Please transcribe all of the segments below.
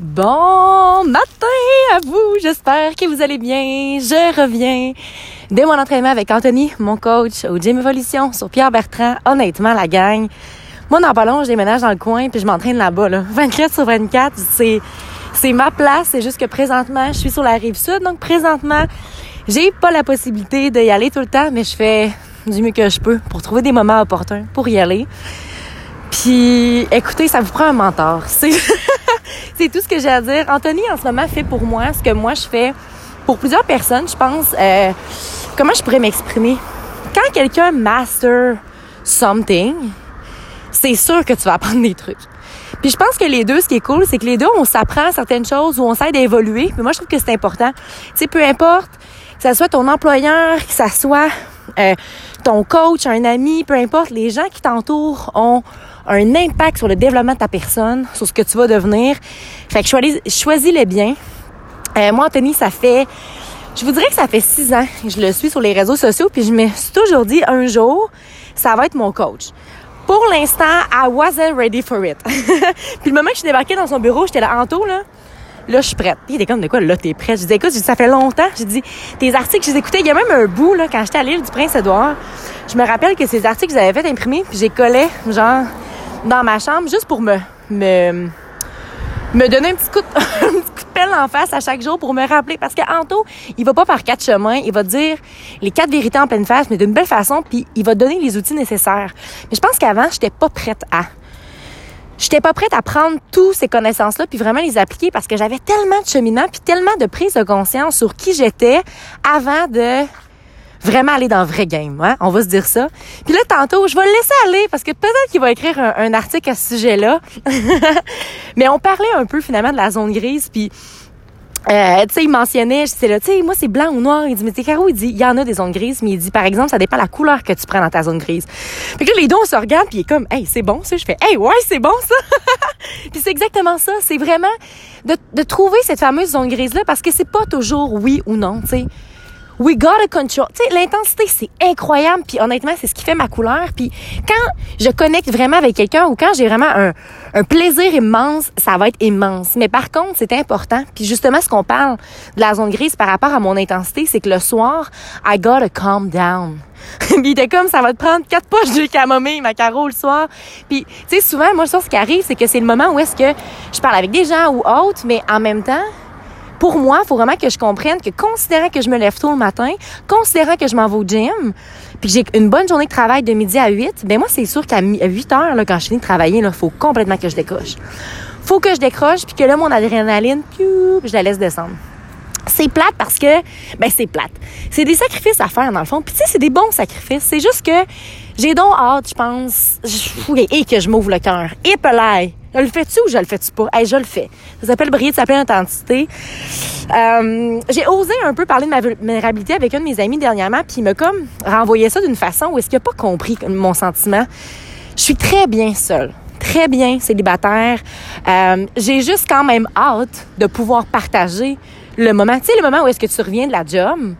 Bon matin à vous, j'espère que vous allez bien. Je reviens de mon entraînement avec Anthony, mon coach au Gym Evolution sur Pierre Bertrand. Honnêtement, la gang, moi dans pas long, je déménage dans le coin puis je m'entraîne là-bas. Là. 24 sur 24, c'est c'est ma place. C'est juste que présentement, je suis sur la rive sud, donc présentement, j'ai pas la possibilité d'y aller tout le temps, mais je fais du mieux que je peux pour trouver des moments opportuns pour y aller. Puis, écoutez, ça vous prend un mentor. C'est, c'est tout ce que j'ai à dire. Anthony, en ce moment, fait pour moi ce que moi, je fais pour plusieurs personnes, je pense. Euh, comment je pourrais m'exprimer? Quand quelqu'un master something, c'est sûr que tu vas apprendre des trucs. Puis je pense que les deux, ce qui est cool, c'est que les deux, on s'apprend certaines choses ou on s'aide à évoluer. Mais moi, je trouve que c'est important. Tu sais, peu importe, que ce soit ton employeur, que ce soit euh, ton coach, un ami, peu importe, les gens qui t'entourent ont un impact sur le développement de ta personne, sur ce que tu vas devenir. Fait que choisis, choisis le bien. Euh, moi, Anthony, ça fait, je vous dirais que ça fait six ans que je le suis sur les réseaux sociaux, puis je me suis toujours dit un jour, ça va être mon coach. Pour l'instant, I wasn't ready for it. puis le moment que je suis débarquée dans son bureau, j'étais là, Anto, là, là, je suis prête. Il était comme, de quoi, là, t'es prête? Je dis, écoute, ça fait longtemps. J'ai dit, tes articles, je les écoutais. Il y a même un bout, là, quand j'étais à l'île du Prince-Édouard. Je me rappelle que ces articles, je les avais fait imprimer, puis j'ai collé, genre, dans ma chambre, juste pour me, me, me donner un petit coup de, un petit coup de pelle en face à chaque jour pour me rappeler. Parce que Anto, il va pas par quatre chemins. Il va dire les quatre vérités en pleine face, mais d'une belle façon, puis il va donner les outils nécessaires. Mais je pense qu'avant, j'étais pas prête à. J'étais pas prête à prendre toutes ces connaissances-là puis vraiment les appliquer parce que j'avais tellement de cheminement puis tellement de prise de conscience sur qui j'étais avant de vraiment aller dans le vrai game, hein? on va se dire ça. Puis là, tantôt, je vais le laisser aller parce que peut-être qu'il va écrire un, article à ce sujet-là. Mais on parlait un peu finalement de la zone grise, puis euh, tu sais, il mentionnait, c'est là, tu sais, moi c'est blanc ou noir. Il dit, mais t'es Caro, il dit, il y en a des zones grises, mais il dit, par exemple, ça dépend la couleur que tu prends dans ta zone grise. Fait que là, les deux, on se puis il est comme, hey, c'est bon ça? Je fais, hey, ouais, c'est bon ça. puis c'est exactement ça. C'est vraiment de, de trouver cette fameuse zone grise-là, parce que c'est pas toujours oui ou non, tu sais. We gotta control. Tu l'intensité, c'est incroyable. Puis honnêtement, c'est ce qui fait ma couleur. Puis quand je connecte vraiment avec quelqu'un ou quand j'ai vraiment un, un, plaisir immense, ça va être immense. Mais par contre, c'est important. Puis justement, ce qu'on parle de la zone grise par rapport à mon intensité, c'est que le soir, I gotta calm down. puis il était comme, ça va te prendre quatre poches de camomille, ma caro, le soir. Puis, tu sais, souvent, moi, ça, ce qui arrive, c'est que c'est le moment où est-ce que je parle avec des gens ou autres, mais en même temps, pour moi, il faut vraiment que je comprenne que considérant que je me lève tôt le matin, considérant que je m'en vais au gym, puis que j'ai une bonne journée de travail de midi à 8, ben moi, c'est sûr qu'à 8 heures, là, quand je finis de travailler, il faut complètement que je décroche. faut que je décroche, puis que là, mon adrénaline, piou, je la laisse descendre. C'est plate parce que, ben c'est plate. C'est des sacrifices à faire dans le fond. Puis tu sais, c'est des bons sacrifices. C'est juste que j'ai donc hâte, je pense, et que je m'ouvre le cœur. Et. Je le fais-tu ou je le fais-tu pas? Hey, je le fais. Ça s'appelle briller de sa pleine. Euh, j'ai osé un peu parler de ma vulnérabilité avec un de mes amis dernièrement, puis il m'a comme renvoyé ça d'une façon où est-ce qu'il n'a pas compris mon sentiment. Je suis très bien seule très bien célibataire. Euh, j'ai juste quand même hâte de pouvoir partager le moment. Tu sais, le moment où est-ce que tu reviens de la job,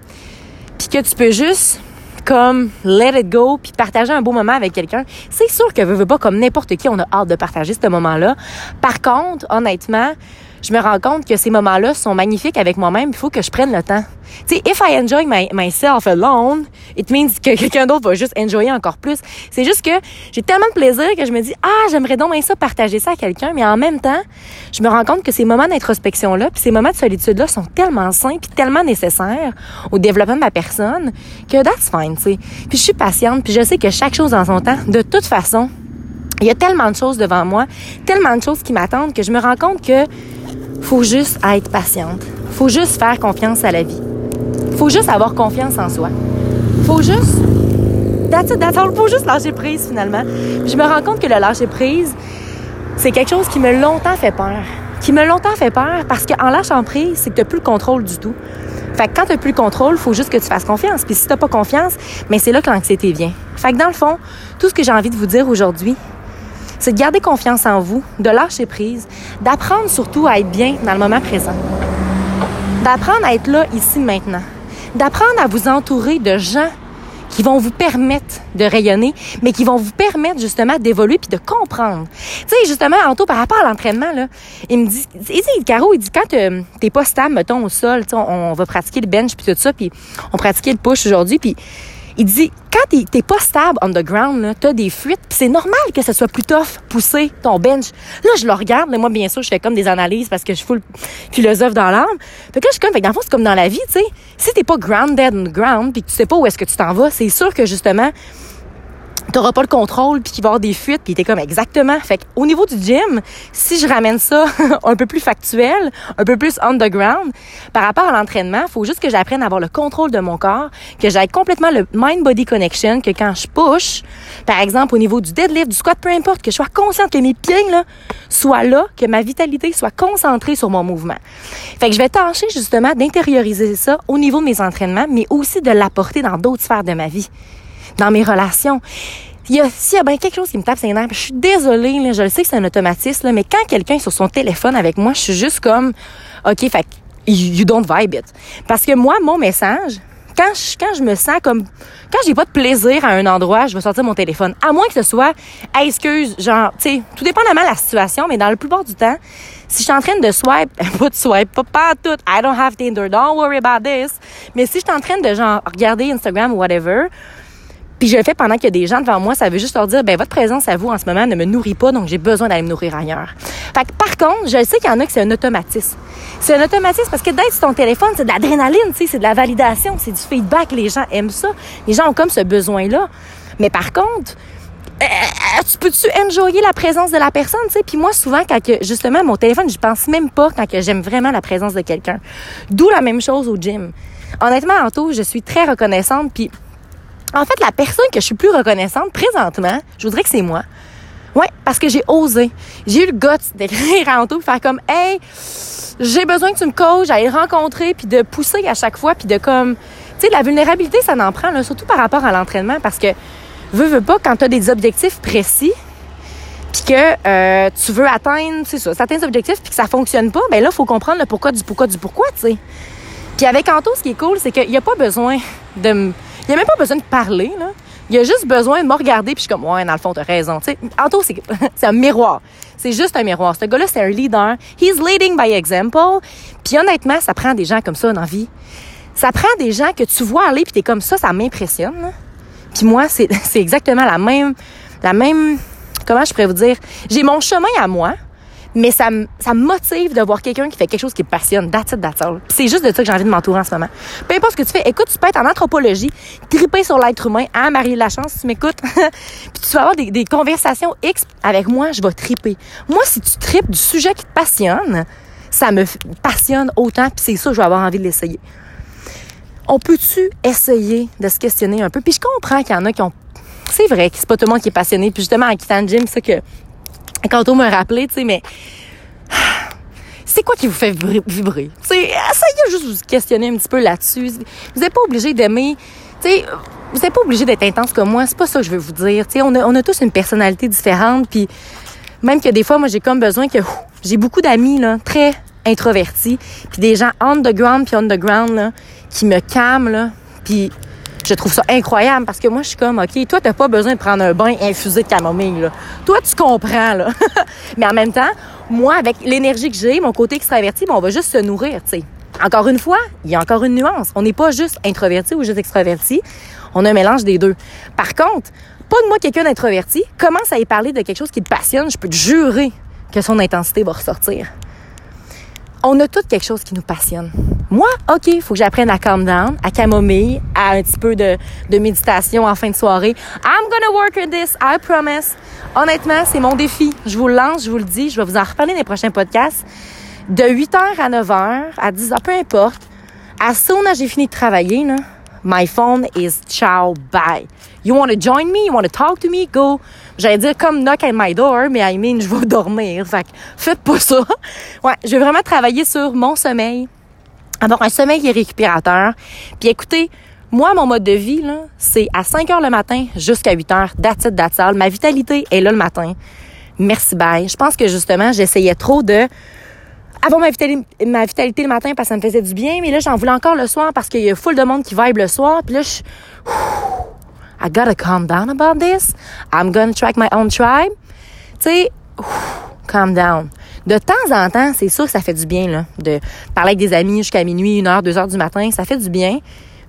puis que tu peux juste comme let it go puis partager un beau moment avec quelqu'un. C'est sûr que veux, veux pas comme n'importe qui, on a hâte de partager ce moment-là. Par contre, honnêtement, je me rends compte que ces moments-là sont magnifiques avec moi-même. Il faut que je prenne le temps. Tu sais, if I enjoy my, myself alone, it means que quelqu'un d'autre va juste enjoyer encore plus. C'est juste que j'ai tellement de plaisir que je me dis, ah, j'aimerais donc bien ça partager ça à quelqu'un, mais en même temps, je me rends compte que ces moments d'introspection-là, puis ces moments de solitude-là sont tellement sains puis tellement nécessaires au développement de ma personne que that's fine. Puis je suis patiente, puis je sais que chaque chose en son temps, de toute façon, il y a tellement de choses devant moi, tellement de choses qui m'attendent que je me rends compte que faut juste être patiente. Faut juste faire confiance à la vie. Faut juste avoir confiance en soi. Faut juste that's it. Faut juste lâcher prise finalement. Je me rends compte que le lâcher prise, c'est quelque chose qui m'a longtemps fait peur. Qui m'a longtemps fait peur parce qu'en lâchant prise, c'est que t'as plus le contrôle du tout. Fait que quand t'as plus le contrôle, faut juste que tu fasses confiance. Puis si t'as pas confiance, mais c'est là que l'anxiété vient. Fait que dans le fond, tout ce que j'ai envie de vous dire aujourd'hui, c'est de garder confiance en vous, de lâcher prise, d'apprendre surtout à être bien dans le moment présent, d'apprendre à être là, ici, maintenant, d'apprendre à vous entourer de gens qui vont vous permettre de rayonner, mais qui vont vous permettre justement d'évoluer puis de comprendre. Tu sais, justement, Anto, par rapport à l'entraînement, là, il me dit, il dit, Caro, il dit, quand t'es pas stable, mettons, au sol, on, on va pratiquer le bench puis tout ça, puis on pratiquait le push aujourd'hui, puis il dit, quand t'es, pas stable on the ground, t'as des fuites, puis c'est normal que ce soit plus tough pousser ton bench. Là, je le regarde, mais moi, bien sûr, je fais comme des analyses parce que je suis philosophe dans l'âme. Fait que là, je suis comme, fait dans le fond, c'est comme dans la vie, tu sais. Si t'es pas grounded on the ground, puis que tu sais pas où est-ce que tu t'en vas, c'est sûr que justement, t'auras pas le contrôle puis qu'il va y avoir des fuites puis t'es comme exactement. Fait au niveau du gym si je ramène ça un peu plus factuel un peu plus underground par rapport à l'entraînement faut juste que j'apprenne à avoir le contrôle de mon corps que j'aille complètement le mind body connection que quand je push par exemple au niveau du deadlift du squat peu importe que je sois consciente que mes pieds là soient là que ma vitalité soit concentrée sur mon mouvement. Fait que je vais tâcher justement d'intérioriser ça au niveau de mes entraînements mais aussi de l'apporter dans d'autres sphères de ma vie dans mes relations. Il y a, s'il y a bien quelque chose qui me tape ses nerfs, je suis désolée, je le sais que c'est un automatisme, mais quand quelqu'un est sur son téléphone avec moi, je suis juste comme, OK, fait you don't vibe it. Parce que moi, mon message, quand je, quand je me sens comme quand j'ai pas de plaisir à un endroit, je vais sortir mon téléphone. À moins que ce soit hey, excuse, genre, tu sais, tout dépendamment de la situation, mais dans le plupart du temps, si je suis en train de swipe, pas de swipe, pas, pas tout, I don't have Tinder, don't worry about this. Mais si je suis en train de genre regarder Instagram ou whatever, puis je le fais pendant qu'il y a des gens devant moi, ça veut juste leur dire, ben votre présence à vous en ce moment ne me nourrit pas, donc j'ai besoin d'aller me nourrir ailleurs. Fait que, par contre, je sais qu'il y en a que c'est un automatisme. C'est un automatisme parce que d'être sur ton téléphone, c'est de l'adrénaline, c'est de la validation, c'est du feedback. Les gens aiment ça. Les gens ont comme ce besoin-là. Mais par contre, euh, euh, tu peux-tu enjoyer la présence de la personne, tu sais? Puis moi, souvent, quand que, justement, mon téléphone, je pense même pas quand que j'aime vraiment la présence de quelqu'un. D'où la même chose au gym. Honnêtement, Anto, je suis très reconnaissante, puis en fait, la personne que je suis plus reconnaissante présentement, je voudrais que c'est moi. Ouais, parce que j'ai osé. J'ai eu le goût d'écrire à Anto, faire comme, hey, j'ai besoin que tu me coaches, d'aller rencontrer, puis de pousser à chaque fois, puis de comme, tu sais, la vulnérabilité, ça n'en prend, là, surtout par rapport à l'entraînement, parce que, veux, veux pas, quand tu as des objectifs précis, puis que euh, tu veux atteindre, c'est ça, certains objectifs, puis que ça fonctionne pas, ben là, faut comprendre le pourquoi du pourquoi du pourquoi, tu sais. Puis avec Anto, ce qui est cool, c'est qu'il n'y a pas besoin de me il n'y a même pas besoin de parler, là. Il a juste besoin de me regarder, puis je suis comme, ouais, dans le fond, t'as raison. Tu Anto, c'est, un miroir. C'est juste un miroir. Ce gars-là, c'est un leader. He's leading by example. Puis honnêtement, ça prend des gens comme ça dans la vie. Ça prend des gens que tu vois aller, puis t'es comme ça, ça m'impressionne. Puis moi, c'est exactement la même, la même, comment je pourrais vous dire, j'ai mon chemin à moi, mais ça, ça me motive de voir quelqu'un qui fait quelque chose qui me passionne. That's it. C'est juste de ça que j'ai envie de m'entourer en ce moment. Peu importe ce que tu fais, écoute, tu peux être en anthropologie, triper sur l'être humain, hein, Marie Lachance, si tu m'écoutes, puis tu vas avoir des, des, conversations X avec moi, je vais triper. Moi, si tu tripes du sujet qui te passionne, ça me passionne autant, puis c'est ça, je vais avoir envie de l'essayer. On peut-tu essayer de se questionner un peu? Puis je comprends qu'il y en a qui ont c'est vrai que c'est pas tout le monde qui est passionné. Puis justement, en quittant le gym, c'est que quand on me rappelé, tu sais, mais c'est quoi qui vous fait vibrer? Tu sais, essayez juste de vous questionner un petit peu là-dessus. Vous n'êtes pas obligé d'aimer, tu sais, vous n'êtes pas obligé d'être intense comme moi. C'est pas ça que je veux vous dire. Tu sais, on a, on a tous une personnalité différente, puis même que des fois, moi, j'ai comme besoin que j'ai beaucoup d'amis là, très introvertis, puis des gens underground puis underground là, qui me calment là, puis je trouve ça incroyable parce que moi, je suis comme, OK, toi, t'as pas besoin de prendre un bain infusé de camomille, là. Toi, tu comprends, là. Mais en même temps, moi, avec l'énergie que j'ai, mon côté extraverti, ben, on va juste se nourrir, tu sais. Encore une fois, il y a encore une nuance. On n'est pas juste introverti ou juste extraverti. On a un mélange des deux. Par contre, pas de moi quelqu'un d'introverti, commence à y parler de quelque chose qui te passionne, je peux te jurer que son intensité va ressortir on a tout quelque chose qui nous passionne. Moi, OK, il faut que j'apprenne à calm down, à camomille, à un petit peu de, méditation en fin de soirée. I'm gonna work on this, I promise. Honnêtement, c'est mon défi. Je vous le lance, je vous le dis, je vais vous en reparler dans les prochains podcasts. De 8h à 9h, à 10h, peu importe. À soon as j'ai fini de travailler, là, my phone is ciao, bye. You want to join me? You want to talk to me? Go. J'allais dire comme knock at my door, mais I mean, je vais dormir. Faites pas ça. Ouais, je vais vraiment travailler sur mon sommeil. Avoir un sommeil récupérateur. Puis écoutez, moi, mon mode de vie, c'est à 5 heures le matin jusqu'à 8 heures. That's it. Ma vitalité est là le matin. Merci, bye. Je pense que justement, j'essayais trop de avoir ma vitalité, ma vitalité le matin parce que ça me faisait du bien, mais là, j'en voulais encore le soir parce qu'il y a full de monde qui vibe le soir. Puis là, je I gotta calm down about this. I'm gonna track my own tribe. Tu sais, calm down. De temps en temps, c'est sûr que ça fait du bien, de parler avec des amis jusqu'à minuit, une heure, deux heures du matin. Ça fait du bien.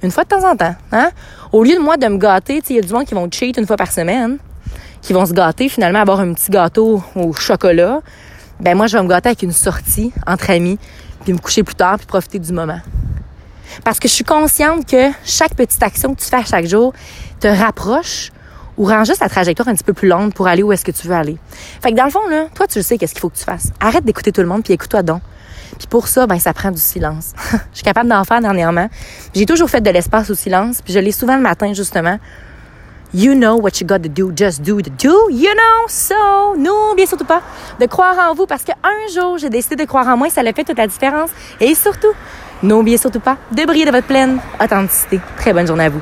Une fois de temps en temps, hein? Au lieu de moi de me gâter, il y a du monde qui vont cheat une fois par semaine, qui vont se gâter, finalement, avoir un petit gâteau au chocolat. Ben, moi, je vais me gâter avec une sortie entre amis, puis me coucher plus tard, puis profiter du moment. Parce que je suis consciente que chaque petite action que tu fais chaque jour te rapproche ou rend juste la trajectoire un petit peu plus longue pour aller où est-ce que tu veux aller. Fait que dans le fond, là, toi, tu le sais qu'est-ce qu'il faut que tu fasses. Arrête d'écouter tout le monde puis écoute-toi donc. Puis pour ça, ben ça prend du silence. je suis capable d'en faire dernièrement. J'ai toujours fait de l'espace au silence, puis je l'ai souvent le matin justement. You know what you got to do, just do the do, you know. So, n'oubliez surtout pas de croire en vous parce qu'un jour, j'ai décidé de croire en moi, ça a fait toute la différence. Et surtout, n'oubliez surtout pas de briller de votre pleine authenticité. Très bonne journée à vous.